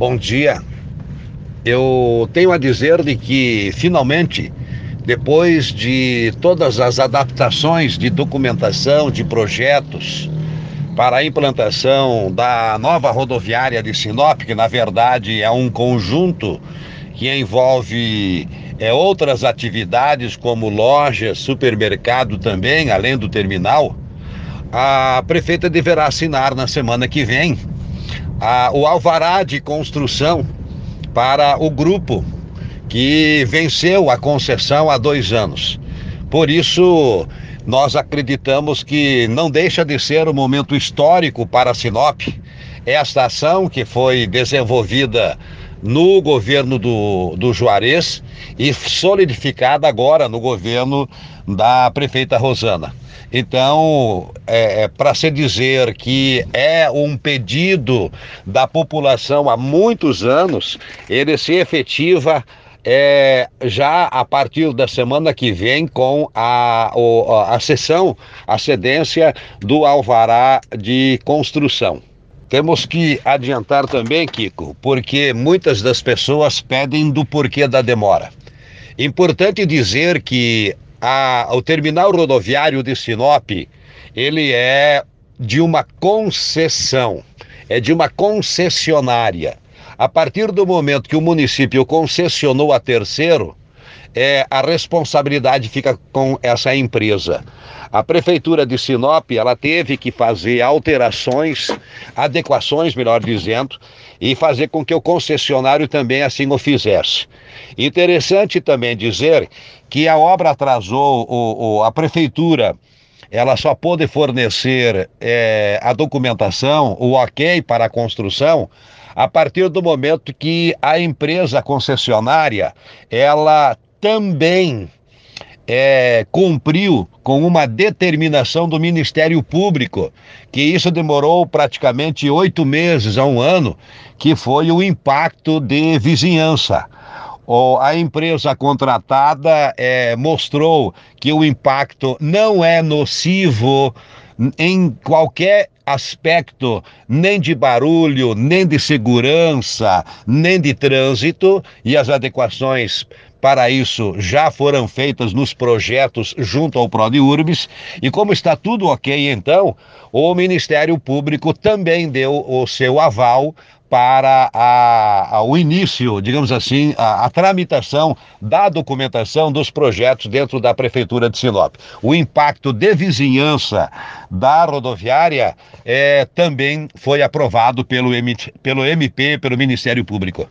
Bom dia. Eu tenho a dizer de que finalmente, depois de todas as adaptações de documentação, de projetos para a implantação da nova rodoviária de Sinop, que na verdade é um conjunto que envolve é, outras atividades como lojas, supermercado também, além do terminal, a prefeita deverá assinar na semana que vem a, o alvará de construção para o grupo que venceu a concessão há dois anos. Por isso, nós acreditamos que não deixa de ser um momento histórico para a Sinop. Esta ação que foi desenvolvida no governo do, do Juarez e solidificada agora no governo da prefeita Rosana. Então, é, é para se dizer que é um pedido da população há muitos anos, ele se efetiva é, já a partir da semana que vem com a, a, a sessão, a cedência do alvará de construção. Temos que adiantar também, Kiko, porque muitas das pessoas pedem do porquê da demora. Importante dizer que a, o terminal rodoviário de Sinop, ele é de uma concessão, é de uma concessionária. A partir do momento que o município concessionou a terceiro, é, a responsabilidade fica com essa empresa. A prefeitura de Sinop, ela teve que fazer alterações, adequações, melhor dizendo, e fazer com que o concessionário também assim o fizesse. Interessante também dizer que a obra atrasou, o, o a prefeitura ela só pôde fornecer é, a documentação, o ok para a construção, a partir do momento que a empresa concessionária ela também é, cumpriu com uma determinação do Ministério Público, que isso demorou praticamente oito meses a um ano, que foi o impacto de vizinhança. A empresa contratada é, mostrou que o impacto não é nocivo em qualquer aspecto, nem de barulho, nem de segurança, nem de trânsito, e as adequações para isso já foram feitas nos projetos junto ao ProDiUrbis e como está tudo ok então, o Ministério Público também deu o seu aval para a, a, o início, digamos assim, a, a, tramitação da documentação dos projetos dentro da Prefeitura de Sinop. O impacto de vizinhança da rodoviária é, também foi aprovado pelo, pelo MP, pelo Ministério Público.